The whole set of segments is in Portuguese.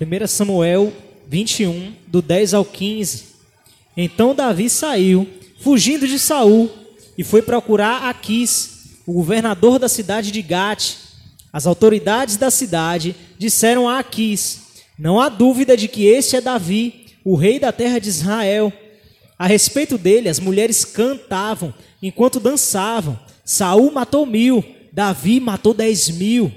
1 Samuel 21, do 10 ao 15. Então Davi saiu, fugindo de Saul, e foi procurar Aquis, o governador da cidade de Gate. As autoridades da cidade disseram a Aquis: Não há dúvida de que este é Davi, o rei da terra de Israel. A respeito dele, as mulheres cantavam enquanto dançavam. Saul matou mil, Davi matou dez mil.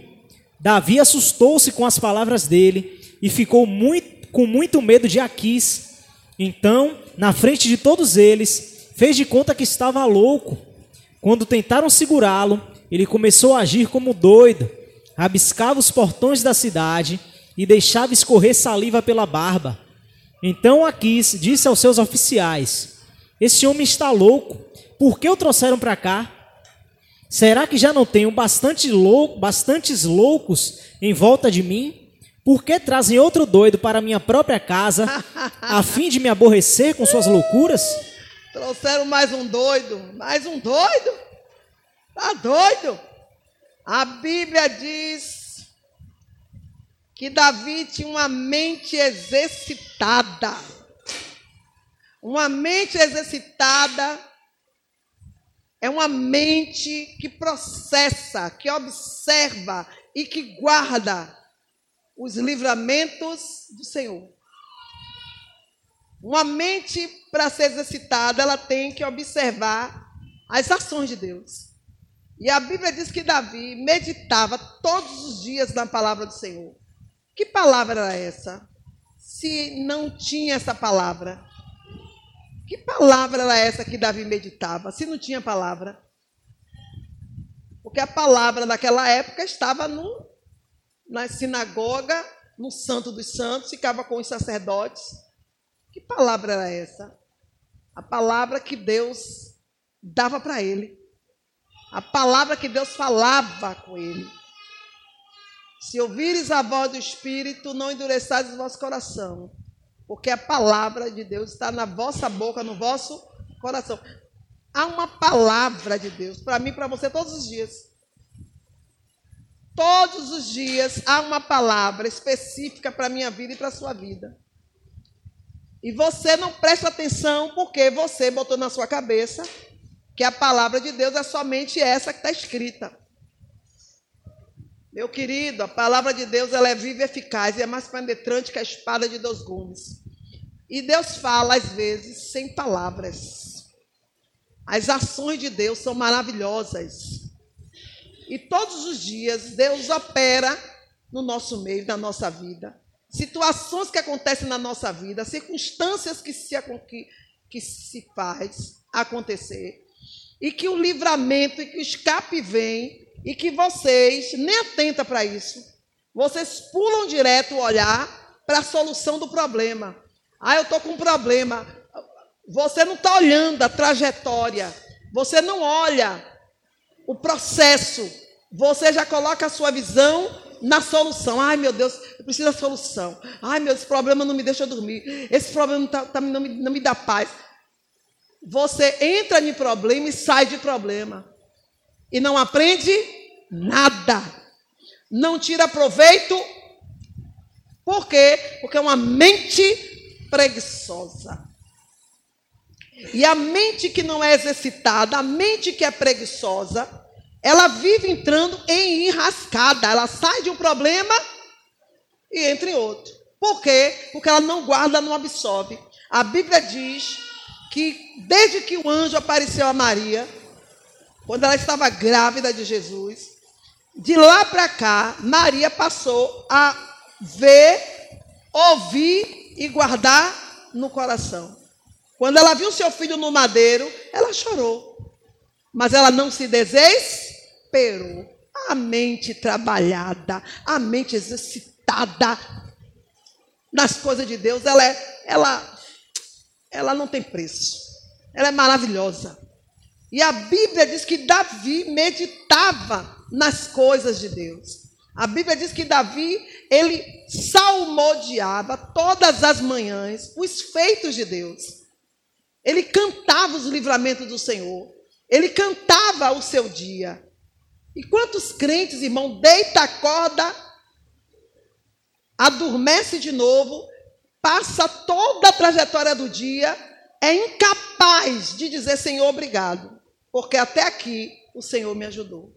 Davi assustou-se com as palavras dele e ficou muito, com muito medo de Aquis. Então, na frente de todos eles, fez de conta que estava louco. Quando tentaram segurá-lo, ele começou a agir como doido, rabiscava os portões da cidade e deixava escorrer saliva pela barba. Então Aquis disse aos seus oficiais: Esse homem está louco, por que o trouxeram para cá? Será que já não tenho bastante lou bastantes loucos em volta de mim? Por que trazem outro doido para minha própria casa, a fim de me aborrecer com suas loucuras? Trouxeram mais um doido, mais um doido? Tá doido? A Bíblia diz que Davi tinha uma mente exercitada. Uma mente exercitada é uma mente que processa, que observa e que guarda os livramentos do Senhor. Uma mente, para ser exercitada, ela tem que observar as ações de Deus. E a Bíblia diz que Davi meditava todos os dias na palavra do Senhor. Que palavra era essa? Se não tinha essa palavra. Que palavra era essa que Davi meditava? Se não tinha palavra. Porque a palavra naquela época estava no na sinagoga, no Santo dos Santos, ficava com os sacerdotes. Que palavra era essa? A palavra que Deus dava para ele. A palavra que Deus falava com ele. Se ouvires a voz do Espírito, não endureçais o vosso coração, porque a palavra de Deus está na vossa boca, no vosso coração. Há uma palavra de Deus para mim e para você todos os dias. Todos os dias há uma palavra específica para a minha vida e para a sua vida. E você não presta atenção porque você botou na sua cabeça que a palavra de Deus é somente essa que está escrita. Meu querido, a palavra de Deus ela é viva e eficaz e é mais penetrante que a espada de dois gumes. E Deus fala, às vezes, sem palavras. As ações de Deus são maravilhosas. E todos os dias Deus opera no nosso meio, na nossa vida. Situações que acontecem na nossa vida, circunstâncias que se, que, que se faz acontecer. E que o livramento e que o escape vem e que vocês nem atentam para isso. Vocês pulam direto o olhar para a solução do problema. Ah, eu estou com um problema. Você não está olhando a trajetória. Você não olha o processo você já coloca a sua visão na solução. Ai, meu Deus, eu preciso da solução. Ai, meu, esse problema não me deixa dormir. Esse problema tá, tá, não, me, não me dá paz. Você entra em problema e sai de problema. E não aprende nada. Não tira proveito. Por quê? Porque é uma mente preguiçosa. E a mente que não é exercitada, a mente que é preguiçosa, ela vive entrando em enrascada. Ela sai de um problema e entra em outro. Por quê? Porque ela não guarda, não absorve. A Bíblia diz que desde que o anjo apareceu a Maria, quando ela estava grávida de Jesus, de lá para cá, Maria passou a ver, ouvir e guardar no coração. Quando ela viu seu filho no madeiro, ela chorou. Mas ela não se desesperou Pero A mente trabalhada, a mente exercitada nas coisas de Deus, ela, é, ela, ela não tem preço. Ela é maravilhosa. E a Bíblia diz que Davi meditava nas coisas de Deus. A Bíblia diz que Davi, ele salmodiava todas as manhãs os feitos de Deus. Ele cantava os livramentos do Senhor. Ele cantava o seu dia. E quantos crentes, irmão, deita a corda adormece de novo, passa toda a trajetória do dia, é incapaz de dizer Senhor, obrigado, porque até aqui o Senhor me ajudou.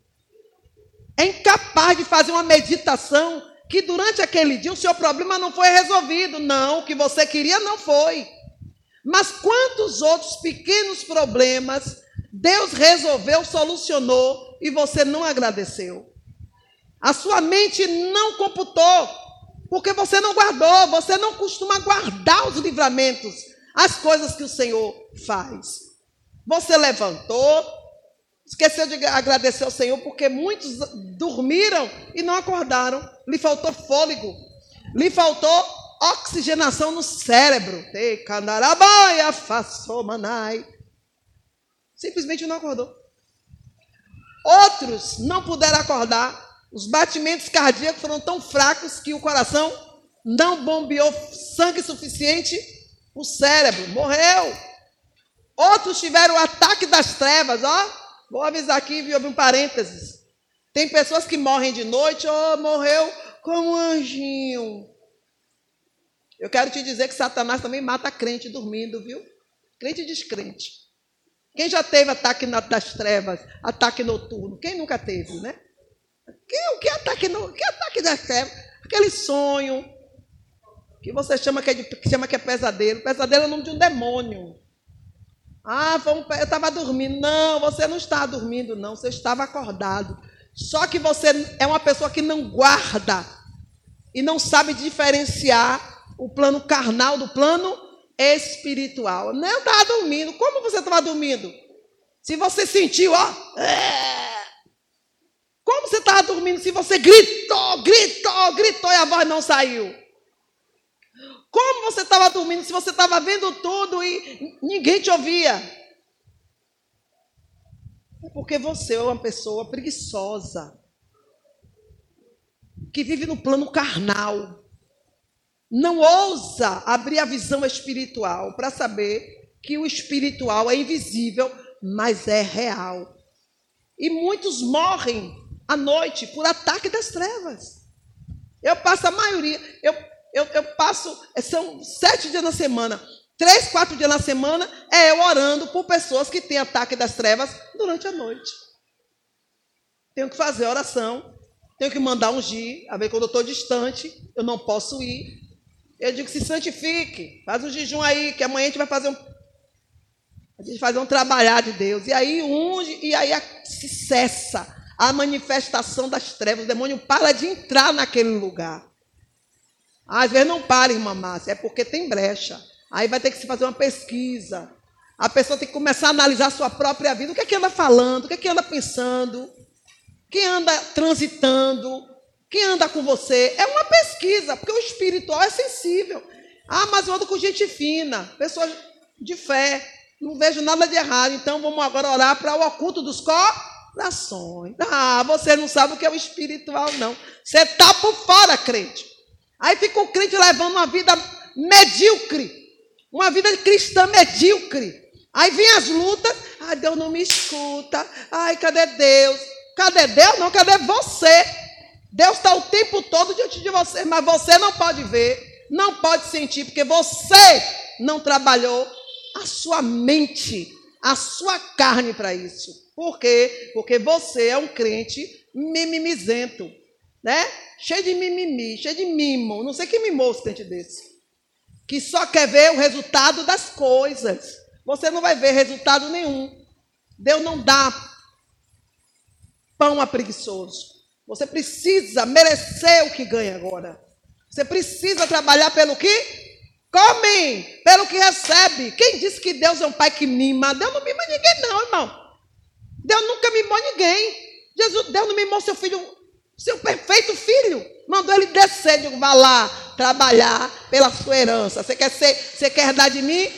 É incapaz de fazer uma meditação que durante aquele dia o seu problema não foi resolvido. Não, o que você queria não foi. Mas quantos outros pequenos problemas Deus resolveu, solucionou e você não agradeceu? A sua mente não computou, porque você não guardou, você não costuma guardar os livramentos, as coisas que o Senhor faz. Você levantou, esqueceu de agradecer ao Senhor, porque muitos dormiram e não acordaram, lhe faltou fôlego, lhe faltou oxigenação no cérebro. Simplesmente não acordou. Outros não puderam acordar. Os batimentos cardíacos foram tão fracos que o coração não bombeou sangue suficiente o cérebro. Morreu. Outros tiveram o ataque das trevas. Ó, vou avisar aqui, viu, um parênteses. Tem pessoas que morrem de noite, ó, oh, morreu como um anjinho. Eu quero te dizer que Satanás também mata crente dormindo, viu? Crente e descrente. Quem já teve ataque das trevas, ataque noturno? Quem nunca teve, né? Que, que ataque, no, que ataque das trevas? Aquele sonho que você chama que, é de, que chama que é pesadelo. Pesadelo é o nome de um demônio. Ah, um, eu estava dormindo. Não, você não está dormindo, não. Você estava acordado. Só que você é uma pessoa que não guarda e não sabe diferenciar o plano carnal do plano espiritual. Não eu estava dormindo. Como você estava dormindo? Se você sentiu, ó. É... Como você estava dormindo se você gritou, gritou, gritou e a voz não saiu? Como você estava dormindo se você estava vendo tudo e ninguém te ouvia? É porque você é uma pessoa preguiçosa, que vive no plano carnal não ousa abrir a visão espiritual para saber que o espiritual é invisível, mas é real. E muitos morrem à noite por ataque das trevas. Eu passo a maioria, eu, eu, eu passo, são sete dias na semana, três, quatro dias na semana, é eu orando por pessoas que têm ataque das trevas durante a noite. Tenho que fazer oração, tenho que mandar ungir, a ver quando eu estou distante, eu não posso ir, eu digo, se santifique, faz um jejum aí, que amanhã a gente vai fazer um. A gente fazer um trabalhar de Deus. E aí unge, e aí se cessa a manifestação das trevas. O demônio para de entrar naquele lugar. Às vezes não para, irmã Márcia, é porque tem brecha. Aí vai ter que se fazer uma pesquisa. A pessoa tem que começar a analisar a sua própria vida. O que é que anda falando? O que é que anda pensando? Quem anda transitando? Quem anda com você é uma pesquisa, porque o espiritual é sensível. Ah, mas eu ando com gente fina, pessoas de fé, não vejo nada de errado, então vamos agora orar para o oculto dos corações. Ah, você não sabe o que é o espiritual, não. Você está por fora, crente. Aí fica o crente levando uma vida medíocre, uma vida cristã medíocre. Aí vem as lutas, ai, Deus não me escuta, ai, cadê Deus? Cadê Deus? Não, cadê você? Deus está o tempo todo diante de você, mas você não pode ver, não pode sentir, porque você não trabalhou a sua mente, a sua carne para isso. Por quê? Porque você é um crente mimimizento, né? Cheio de mimimi, cheio de mimo. Não sei que mimou esse crente desse. Que só quer ver o resultado das coisas. Você não vai ver resultado nenhum. Deus não dá pão a preguiçoso. Você precisa merecer o que ganha agora. Você precisa trabalhar pelo que come, pelo que recebe. Quem disse que Deus é um pai que mima? Deus não mima ninguém, não, irmão. Deus nunca mimou ninguém. Jesus, Deus não mimou seu filho, seu perfeito filho. Mandou ele descer, digo, vá lá trabalhar pela sua herança. Você quer ser, você quer dar de mim?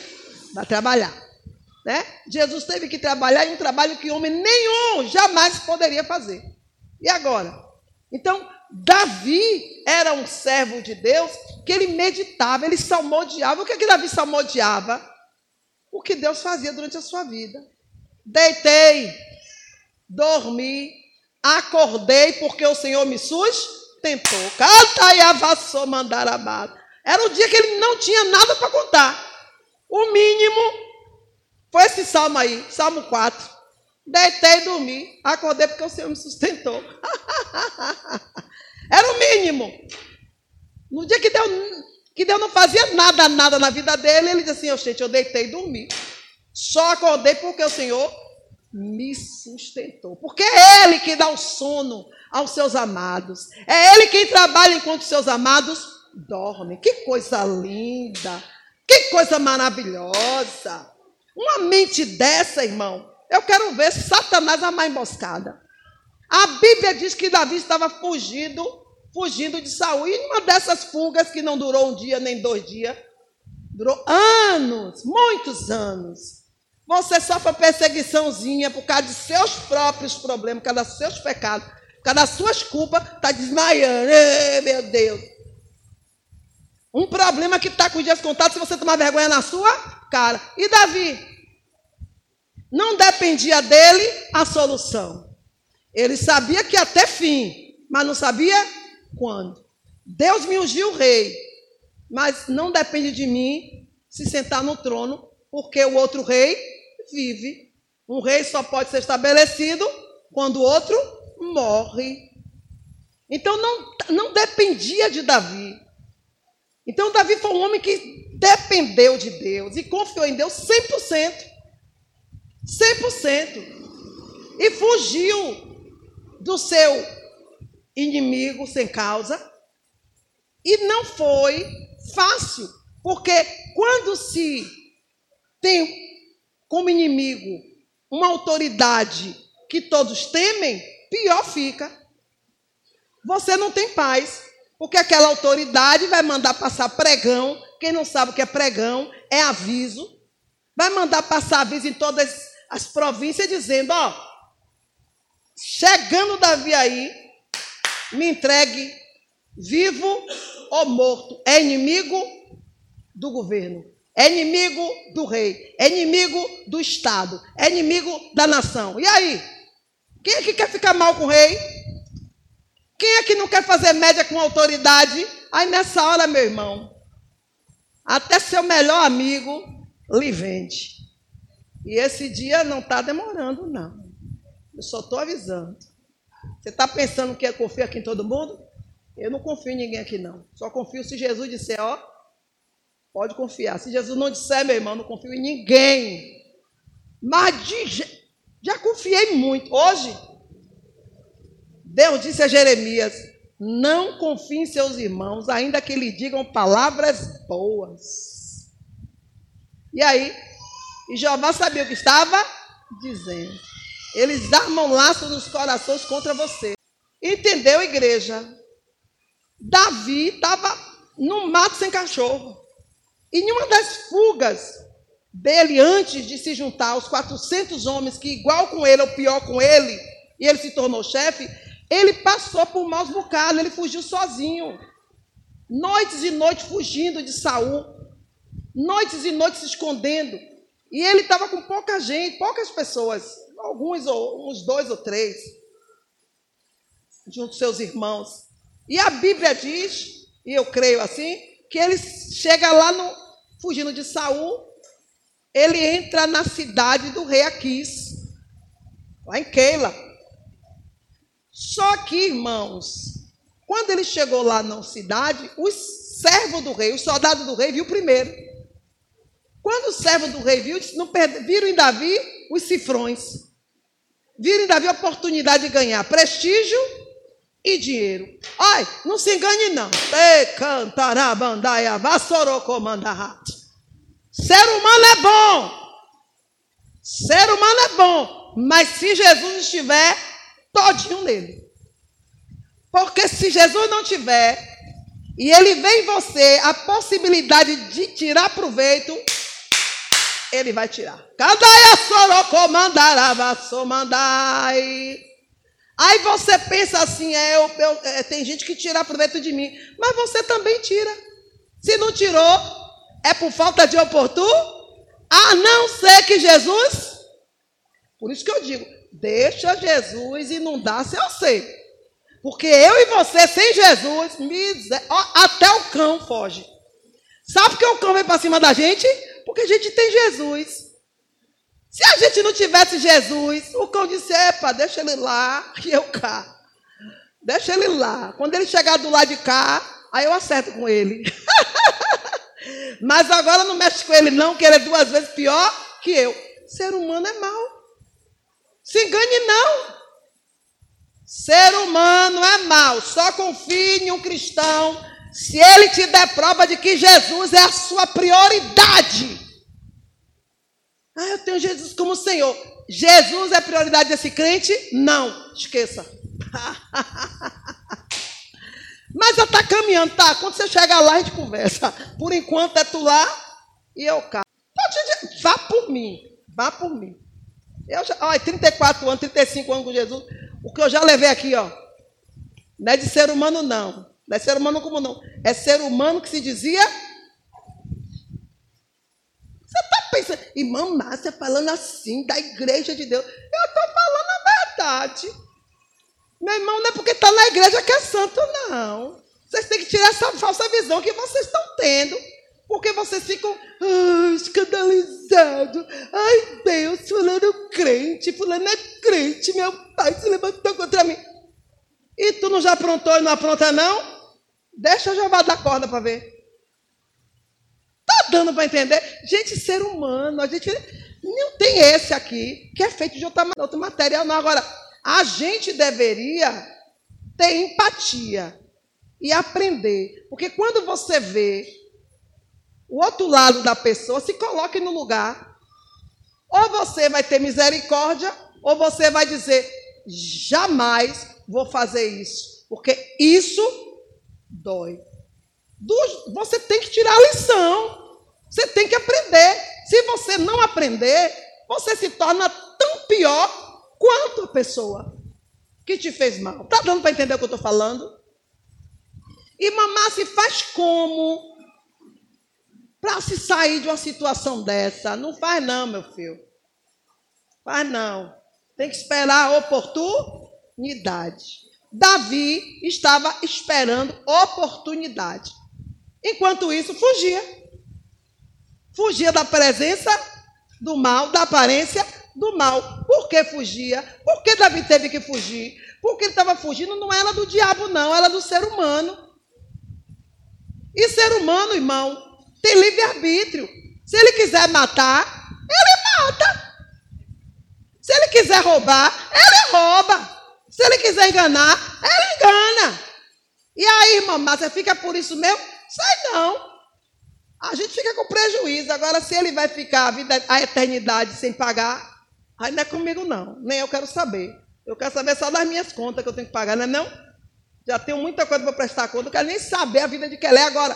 Vai trabalhar. Né? Jesus teve que trabalhar em um trabalho que homem nenhum jamais poderia fazer. E agora? Então, Davi era um servo de Deus que ele meditava, ele salmodiava. O que é que Davi salmodiava? O que Deus fazia durante a sua vida. Deitei, dormi, acordei porque o Senhor me sustentou. Canta e avassou mandarabado. Era um dia que ele não tinha nada para contar. O mínimo foi esse salmo aí, Salmo 4. Deitei e dormi. Acordei porque o Senhor me sustentou. Era o mínimo. No dia que Deus, que Deus não fazia nada, nada na vida dele, ele disse assim: oh, gente, eu deitei e dormi. Só acordei porque o Senhor me sustentou. Porque é Ele que dá o sono aos seus amados. É Ele quem trabalha enquanto seus amados dormem. Que coisa linda! Que coisa maravilhosa! Uma mente dessa, irmão, eu quero ver Satanás a mais emboscada. A Bíblia diz que Davi estava fugindo, fugindo de Saul. E uma dessas fugas que não durou um dia nem dois dias, durou anos, muitos anos. Você sofre perseguiçãozinha por causa de seus próprios problemas, por causa dos seus pecados, por causa das suas culpas, está desmaiando. Ei, meu Deus. Um problema que está com os dias contados se você tomar vergonha na sua cara. E Davi? Não dependia dele a solução. Ele sabia que até fim, mas não sabia quando. Deus me ungiu rei, mas não depende de mim se sentar no trono, porque o outro rei vive. Um rei só pode ser estabelecido quando o outro morre. Então não, não dependia de Davi. Então Davi foi um homem que dependeu de Deus e confiou em Deus 100%. 100%. E fugiu do seu inimigo sem causa. E não foi fácil, porque quando se tem como inimigo uma autoridade que todos temem, pior fica. Você não tem paz, porque aquela autoridade vai mandar passar pregão. Quem não sabe o que é pregão, é aviso. Vai mandar passar aviso em todas as províncias, dizendo: Ó, chegando Davi aí, me entregue vivo ou morto. É inimigo do governo é inimigo do rei, é inimigo do Estado, é inimigo da nação. E aí? Quem é que quer ficar mal com o rei? Quem é que não quer fazer média com autoridade? Aí nessa hora, meu irmão, até seu melhor amigo lhe vende. E esse dia não está demorando, não. Eu só estou avisando. Você está pensando que eu confio aqui em todo mundo? Eu não confio em ninguém aqui, não. Só confio se Jesus disser, ó, Pode confiar. Se Jesus não disser, meu irmão, não confio em ninguém. Mas de, já confiei muito. Hoje, Deus disse a Jeremias: Não confie em seus irmãos, ainda que lhe digam palavras boas. E aí, e Jeová sabia o que estava dizendo. Eles armam laços nos corações contra você. Entendeu, igreja? Davi estava no mato sem cachorro. E em uma das fugas dele, antes de se juntar aos 400 homens, que igual com ele, ou pior com ele, e ele se tornou chefe, ele passou por maus bocados, ele fugiu sozinho. Noites e noites fugindo de Saul. Noites e noites se escondendo. E ele estava com pouca gente, poucas pessoas, alguns ou uns dois ou três, junto com seus irmãos. E a Bíblia diz, e eu creio assim, que ele chega lá no, fugindo de Saul, ele entra na cidade do rei Aquis, lá em Keila. Só que, irmãos, quando ele chegou lá na cidade, os servos do rei, os soldados do rei, viu primeiro. Quando os servos do rei viu, não viram em Davi os cifrões. Viram em Davi a oportunidade de ganhar prestígio e dinheiro. Ai, não se engane não. Ser humano é bom. Ser humano é bom. Mas se Jesus estiver, todinho nele. Porque se Jesus não tiver, e ele vê em você a possibilidade de tirar proveito, ele vai tirar. Aí você pensa assim, é, eu, eu, é, tem gente que tira proveito de mim, mas você também tira. Se não tirou, é por falta de oportuno, a não ser que Jesus. Por isso que eu digo, deixa Jesus inundar seu ser. Porque eu e você, sem Jesus, até o cão foge. Sabe por que o cão vem para cima da gente? Porque a gente tem Jesus. Se a gente não tivesse Jesus, o cão disse: Epa, deixa ele lá e eu cá. Deixa ele lá. Quando ele chegar do lado de cá, aí eu acerto com ele. Mas agora não mexe com ele, não, que ele é duas vezes pior que eu. Ser humano é mau. Se engane, não. Ser humano é mau. Só confie em um cristão se ele te der prova de que Jesus é a sua prioridade. Ah, eu tenho Jesus como Senhor. Jesus é prioridade desse crente? Não, esqueça. Mas já está caminhando, tá? Quando você chegar lá, a gente conversa. Por enquanto é tu lá e eu cá. Pode, vá por mim, vá por mim. Eu já, olha, 34 anos, 35 anos com Jesus. O que eu já levei aqui, ó. Não é de ser humano, não. Não é ser humano como não. É ser humano que se dizia você está pensando, irmã Márcia falando assim da igreja de Deus. Eu estou falando a verdade. Meu irmão, não é porque está na igreja que é santo, não. Vocês têm que tirar essa falsa visão que vocês estão tendo. Porque vocês ficam ah, escandalizados. Ai, Deus, fulano crente, fulano é crente, meu pai se levantou contra mim. E tu não já aprontou e não apronta, não? Deixa já dar corda para ver. Tá dando para entender? Gente, ser humano, a gente não tem esse aqui, que é feito de outra, outro material, não. Agora, a gente deveria ter empatia e aprender. Porque quando você vê o outro lado da pessoa, se coloque no lugar. Ou você vai ter misericórdia, ou você vai dizer: jamais vou fazer isso, porque isso dói. Você tem que tirar a lição. Você tem que aprender. Se você não aprender, você se torna tão pior quanto a pessoa que te fez mal. Está dando para entender o que eu estou falando? E mamar se faz como para se sair de uma situação dessa? Não faz não, meu filho. Faz não. Tem que esperar a oportunidade. Davi estava esperando oportunidade. Enquanto isso, fugia. Fugia da presença do mal, da aparência do mal. Por que fugia? Por que Davi teve que fugir? Porque ele estava fugindo não era do diabo, não, era do ser humano. E ser humano, irmão, tem livre-arbítrio. Se ele quiser matar, ele mata. Se ele quiser roubar, ele rouba. Se ele quiser enganar, ele engana. E aí, mamãe, você fica por isso mesmo? Sei não. A gente fica com prejuízo. Agora, se ele vai ficar a, vida, a eternidade sem pagar, aí não é comigo, não. Nem eu quero saber. Eu quero saber só das minhas contas que eu tenho que pagar, não é não? Já tenho muita coisa para prestar conta, não quero nem saber a vida de Kelé agora.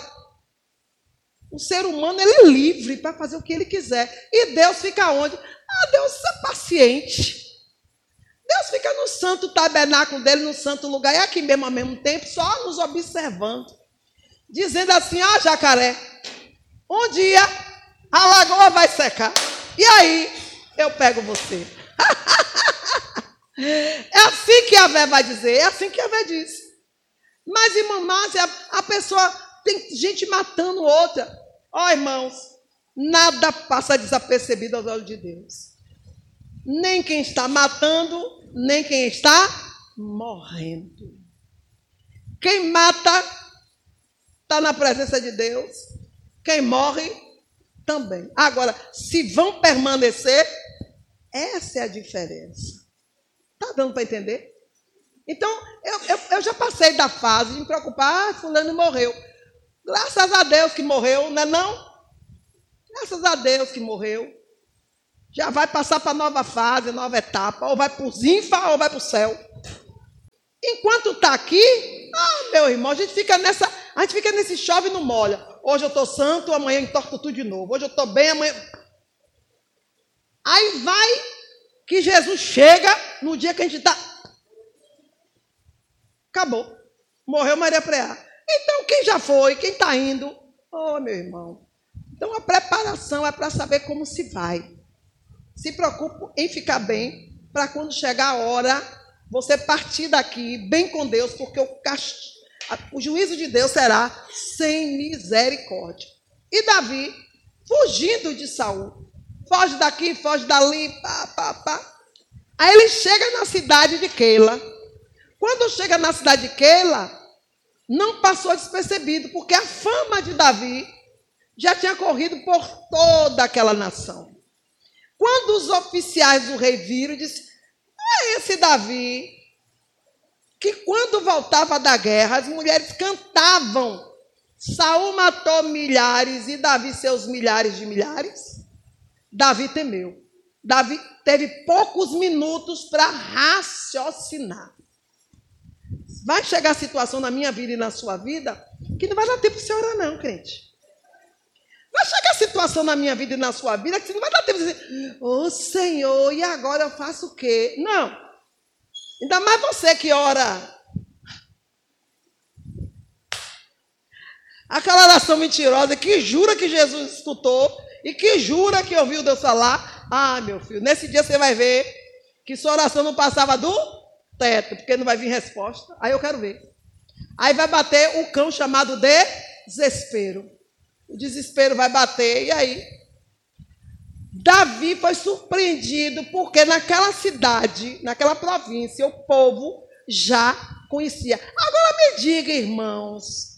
O ser humano ele é livre para fazer o que ele quiser. E Deus fica onde? Ah, Deus é paciente. Deus fica no santo tabernáculo dele, no santo lugar, e aqui mesmo ao mesmo tempo, só nos observando dizendo assim: Ah, jacaré, um dia a lagoa vai secar. E aí eu pego você. é assim que a Vé vai dizer, é assim que a Vé diz. Mas, irmã Márcia, a, a pessoa tem gente matando outra. Ó, oh, irmãos, nada passa desapercebido aos olhos de Deus. Nem quem está matando, nem quem está morrendo. Quem mata está na presença de Deus. Quem morre também. Agora, se vão permanecer, essa é a diferença. Está dando para entender? Então, eu, eu, eu, já passei da fase de me preocupar, ah, fulano morreu. Graças a Deus que morreu, não é não? Graças a Deus que morreu. Já vai passar para nova fase, nova etapa, ou vai para o zinfa ou vai para o céu. Enquanto está aqui, ah, meu irmão, a gente fica nessa, a gente fica nesse chove e não molha. Hoje eu estou santo, amanhã entorto tudo de novo. Hoje eu estou bem, amanhã. Aí vai que Jesus chega no dia que a gente está. Acabou. Morreu Maria Preá. Então, quem já foi, quem está indo? Oh, meu irmão. Então, a preparação é para saber como se vai. Se preocupe em ficar bem, para quando chegar a hora, você partir daqui bem com Deus, porque o, cast... o juízo de Deus será sem misericórdia. E Davi, fugindo de Saul, foge daqui, foge dali, pá, pá, pá. Aí ele chega na cidade de Keila. Quando chega na cidade de Keila, não passou despercebido, porque a fama de Davi já tinha corrido por toda aquela nação. Quando os oficiais do rei viram, disse: é esse Davi que quando voltava da guerra, as mulheres cantavam. Saul matou milhares e Davi seus milhares de milhares. Davi temeu. Davi teve poucos minutos para raciocinar. Vai chegar a situação na minha vida e na sua vida que não vai dar tempo de você orar, não, crente. Chegar a situação na minha vida e na sua vida que você não vai dar tempo de dizer, ô oh, Senhor, e agora eu faço o quê? Não. Ainda mais você que ora. Aquela oração mentirosa que jura que Jesus escutou e que jura que ouviu Deus falar. Ah, meu filho, nesse dia você vai ver que sua oração não passava do teto, porque não vai vir resposta. Aí eu quero ver. Aí vai bater o cão chamado desespero. O desespero vai bater, e aí? Davi foi surpreendido porque naquela cidade, naquela província, o povo já conhecia. Agora me diga, irmãos,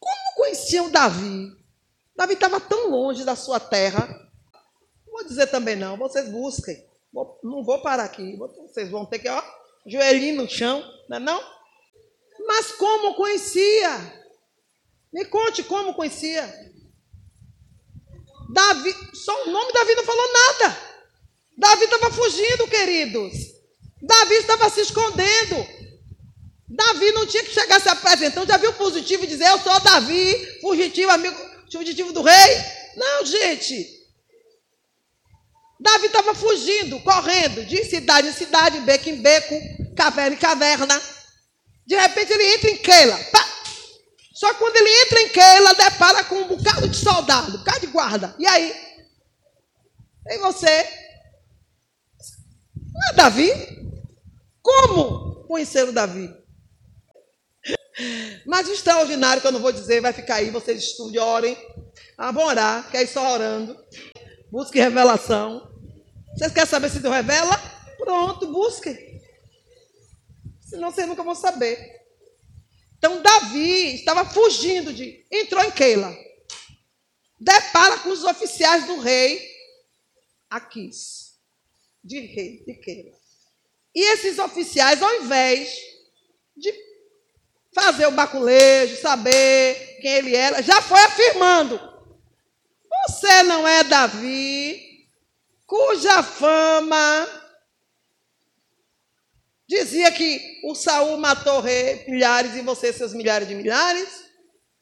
como conheciam Davi? Davi estava tão longe da sua terra. Vou dizer também não, vocês busquem. Vou, não vou parar aqui. Vocês vão ter que, ó, joelhinho no chão, não é não? Mas como conhecia? Me conte como conhecia. Davi, só o nome Davi não falou nada. Davi estava fugindo, queridos. Davi estava se escondendo. Davi não tinha que chegar se apresentando, já viu positivo e dizer, eu sou Davi, fugitivo, amigo, fugitivo do rei. Não, gente. Davi estava fugindo, correndo, de cidade em cidade, beco em beco, caverna em caverna. De repente ele entra em Keila. Pá! Só que quando ele entra em Keila, depara com um bocado de soldado, um bocado de guarda. E aí? E você? Não é Davi? Como conhecer o Davi? Mas extraordinário que eu não vou dizer, vai ficar aí, vocês estudem, orem. Ah, vão orar, quer ir só orando. Busque revelação. Vocês querem saber se Deus revela? Pronto, busquem. Senão vocês nunca vão saber. Então Davi estava fugindo de. Entrou em Keila. Depara com os oficiais do rei Aquis. De rei, de Keila. E esses oficiais, ao invés de fazer o baculejo, saber quem ele era, já foi afirmando você não é Davi, cuja fama dizia que o Saul matou rei, milhares e você seus milhares de milhares?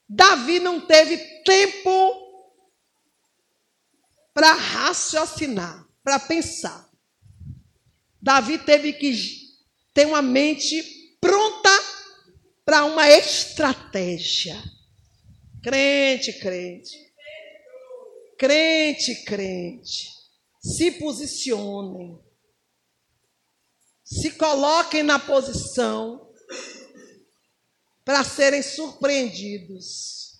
Davi não teve tempo para raciocinar, para pensar. Davi teve que ter uma mente pronta para uma estratégia. Crente, crente. Crente, crente, se posicionem, se coloquem na posição para serem surpreendidos.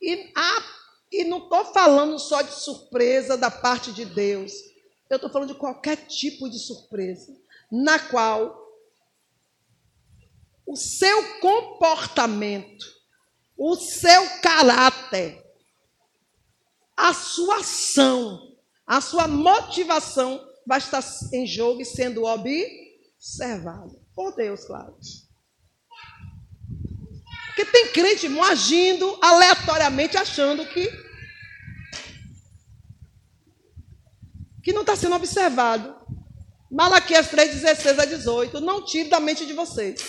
E, ah, e não estou falando só de surpresa da parte de Deus, eu estou falando de qualquer tipo de surpresa, na qual o seu comportamento, o seu caráter, a sua ação, a sua motivação vai estar em jogo e sendo observada. Por Deus, claro. Porque tem crente irmão, agindo aleatoriamente, achando que que não está sendo observado. Malaquias 3, 16 a 18. Não tire da mente de vocês.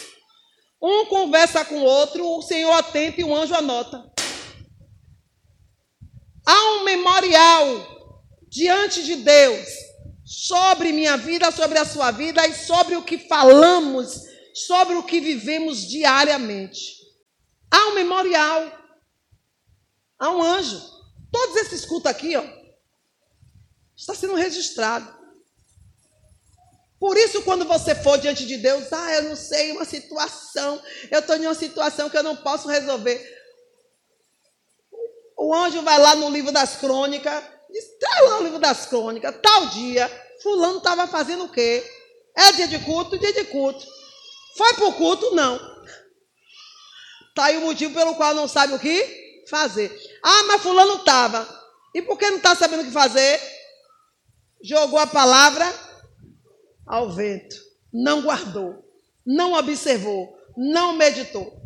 Um conversa com o outro, o Senhor atenta e o anjo anota. Há um memorial diante de Deus sobre minha vida, sobre a sua vida e sobre o que falamos, sobre o que vivemos diariamente. Há um memorial. Há um anjo. Todos esses cultos aqui, ó, está sendo registrado. Por isso, quando você for diante de Deus, ah, eu não sei uma situação, eu estou em uma situação que eu não posso resolver. O anjo vai lá no livro das crônicas, traz lá o livro das crônicas, tal dia, fulano estava fazendo o quê? É dia de culto, dia de culto. Foi para o culto? Não. Está aí o motivo pelo qual não sabe o que fazer. Ah, mas fulano estava. E por que não está sabendo o que fazer? Jogou a palavra ao vento. Não guardou. Não observou. Não meditou.